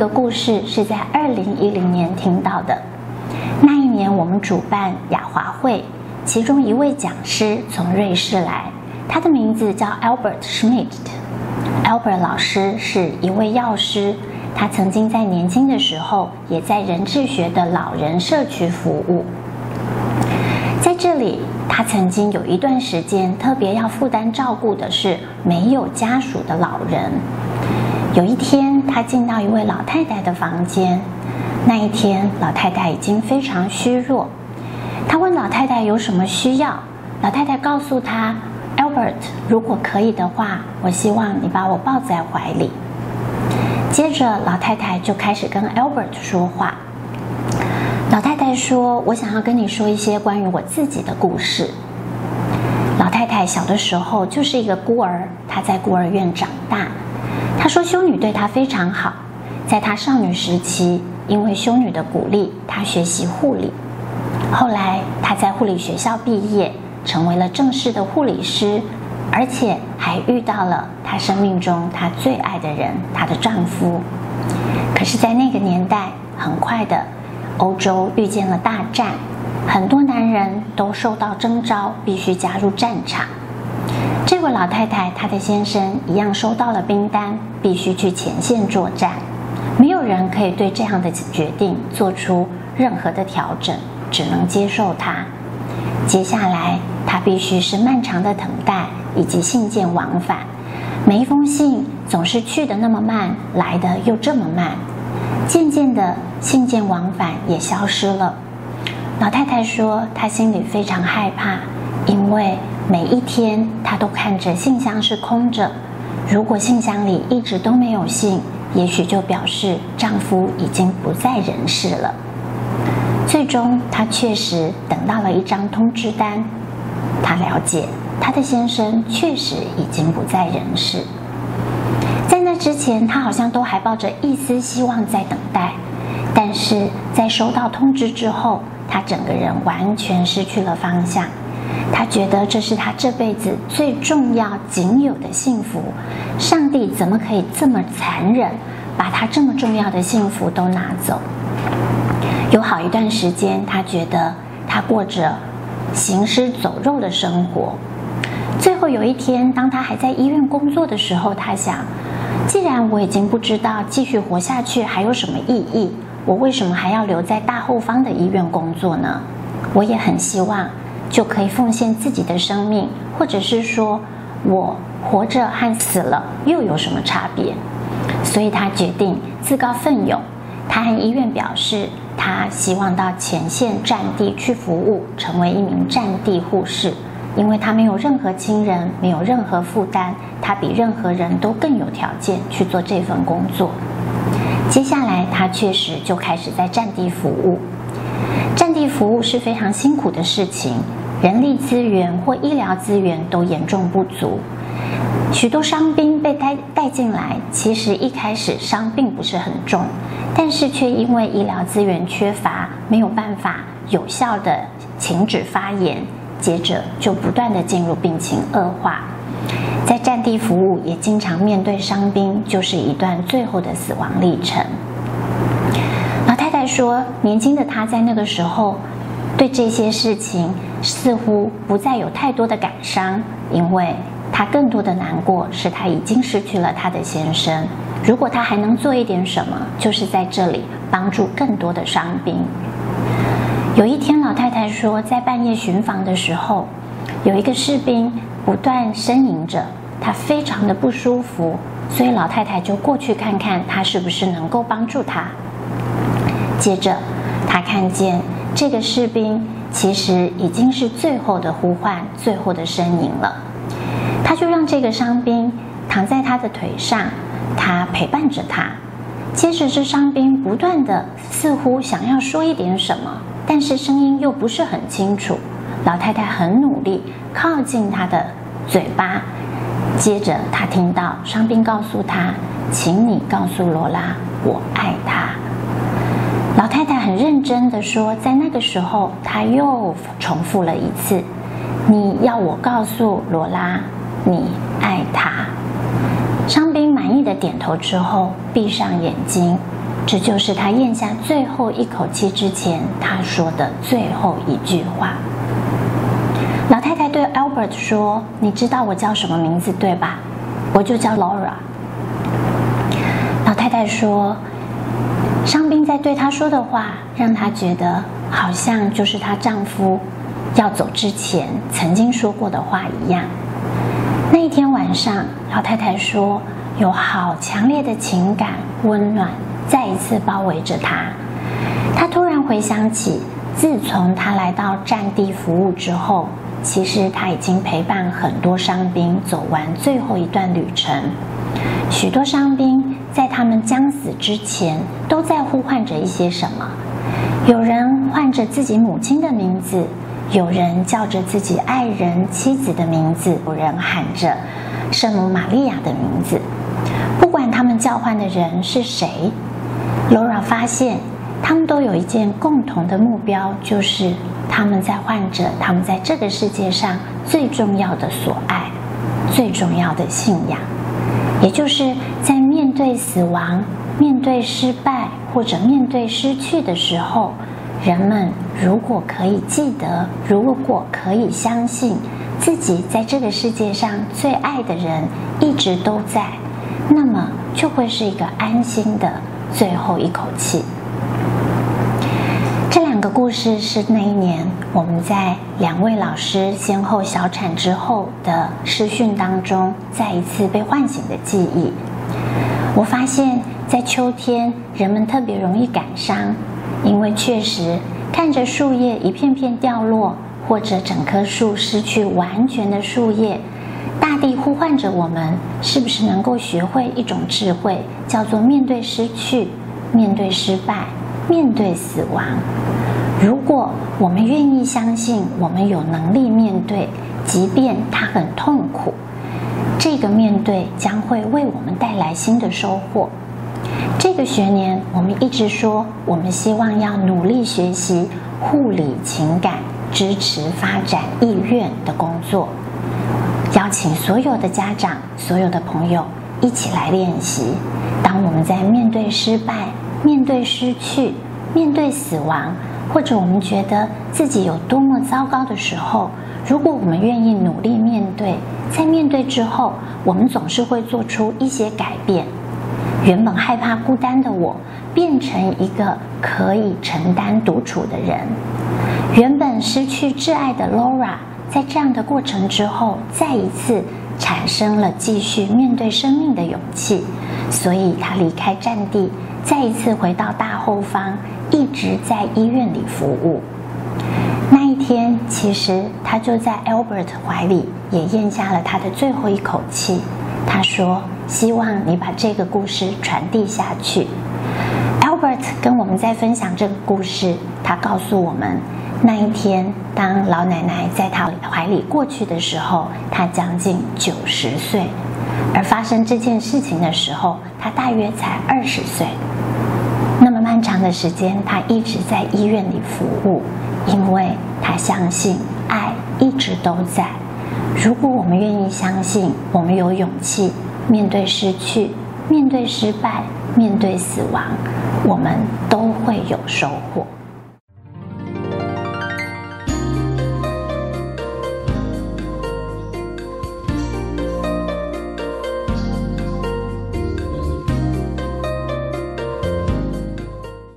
个故事是在二零一零年听到的。那一年我们主办亚华会，其中一位讲师从瑞士来，他的名字叫 Albert Schmidt。Albert 老师是一位药师，他曾经在年轻的时候也在人智学的老人社区服务。在这里，他曾经有一段时间特别要负担照顾的是没有家属的老人。有一天，他进到一位老太太的房间。那一天，老太太已经非常虚弱。他问老太太有什么需要，老太太告诉他：“Albert，如果可以的话，我希望你把我抱在怀里。”接着，老太太就开始跟 Albert 说话。老太太说：“我想要跟你说一些关于我自己的故事。”老太太小的时候就是一个孤儿，她在孤儿院长大。说修女对她非常好，在她少女时期，因为修女的鼓励，她学习护理。后来她在护理学校毕业，成为了正式的护理师，而且还遇到了她生命中她最爱的人，她的丈夫。可是，在那个年代，很快的，欧洲遇见了大战，很多男人都受到征召，必须加入战场。这位老太太，她的先生一样收到了兵单，必须去前线作战。没有人可以对这样的决定做出任何的调整，只能接受它。接下来，她必须是漫长的等待以及信件往返。每一封信总是去得那么慢，来得又这么慢。渐渐的，信件往返也消失了。老太太说，她心里非常害怕，因为。每一天，她都看着信箱是空着。如果信箱里一直都没有信，也许就表示丈夫已经不在人世了。最终，她确实等到了一张通知单。她了解，她的先生确实已经不在人世。在那之前，她好像都还抱着一丝希望在等待。但是在收到通知之后，她整个人完全失去了方向。他觉得这是他这辈子最重要、仅有的幸福。上帝怎么可以这么残忍，把他这么重要的幸福都拿走？有好一段时间，他觉得他过着行尸走肉的生活。最后有一天，当他还在医院工作的时候，他想：既然我已经不知道继续活下去还有什么意义，我为什么还要留在大后方的医院工作呢？我也很希望。就可以奉献自己的生命，或者是说，我活着和死了又有什么差别？所以他决定自告奋勇。他和医院表示，他希望到前线战地去服务，成为一名战地护士，因为他没有任何亲人，没有任何负担，他比任何人都更有条件去做这份工作。接下来，他确实就开始在战地服务。战地服务是非常辛苦的事情。人力资源或医疗资源都严重不足，许多伤兵被带带进来，其实一开始伤并不是很重，但是却因为医疗资源缺乏，没有办法有效地停止发炎，接着就不断地进入病情恶化。在战地服务也经常面对伤兵，就是一段最后的死亡历程。老太太说，年轻的她在那个时候。对这些事情似乎不再有太多的感伤，因为她更多的难过是她已经失去了她的先生。如果她还能做一点什么，就是在这里帮助更多的伤兵。有一天，老太太说，在半夜巡防的时候，有一个士兵不断呻吟着，他非常的不舒服，所以老太太就过去看看他是不是能够帮助他。接着，她看见。这个士兵其实已经是最后的呼唤，最后的呻吟了。他就让这个伤兵躺在他的腿上，他陪伴着他。接着，这伤兵不断的似乎想要说一点什么，但是声音又不是很清楚。老太太很努力靠近他的嘴巴，接着他听到伤兵告诉他：“请你告诉罗拉，我爱她。”老太太很认真地说：“在那个时候，她又重复了一次，你要我告诉罗拉，你爱她。”伤兵满意的点头之后，闭上眼睛，这就是他咽下最后一口气之前他说的最后一句话。老太太对 Albert 说：“你知道我叫什么名字对吧？我就叫 Laura。”老太太说：“伤兵在对她说的话，让她觉得好像就是她丈夫要走之前曾经说过的话一样。”那一天晚上，老太太说：“有好强烈的情感温暖。”再一次包围着她。她突然回想起，自从她来到战地服务之后，其实她已经陪伴很多伤兵走完最后一段旅程。许多伤兵在他们将死之前，都在呼唤着一些什么。有人唤着自己母亲的名字，有人叫着自己爱人妻子的名字，有人喊着圣母玛利亚的名字。不管他们叫唤的人是谁。Laura 发现，他们都有一件共同的目标，就是他们在唤着他们在这个世界上最重要的所爱、最重要的信仰，也就是在对死亡、面对失败或者面对失去的时候，人们如果可以记得，如果可以相信自己在这个世界上最爱的人一直都在，那么就会是一个安心的。最后一口气。这两个故事是那一年我们在两位老师先后小产之后的视讯当中再一次被唤醒的记忆。我发现，在秋天人们特别容易感伤，因为确实看着树叶一片片掉落，或者整棵树失去完全的树叶。大地呼唤着我们，是不是能够学会一种智慧，叫做面对失去、面对失败、面对死亡？如果我们愿意相信，我们有能力面对，即便它很痛苦，这个面对将会为我们带来新的收获。这个学年，我们一直说，我们希望要努力学习护理情感、支持发展意愿的工作。邀请所有的家长、所有的朋友一起来练习。当我们在面对失败、面对失去、面对死亡，或者我们觉得自己有多么糟糕的时候，如果我们愿意努力面对，在面对之后，我们总是会做出一些改变。原本害怕孤单的我，变成一个可以承担独处的人。原本失去挚爱的 Laura。在这样的过程之后，再一次产生了继续面对生命的勇气，所以他离开战地，再一次回到大后方，一直在医院里服务。那一天，其实他就在 Albert 怀里，也咽下了他的最后一口气。他说：“希望你把这个故事传递下去。” Albert 跟我们在分享这个故事，他告诉我们。那一天，当老奶奶在他怀里过去的时候，他将近九十岁；而发生这件事情的时候，他大约才二十岁。长的时间，他一直在医院里服务，因为他相信爱一直都在。如果我们愿意相信，我们有勇气面对失去、面对失败、面对死亡，我们都会有收获。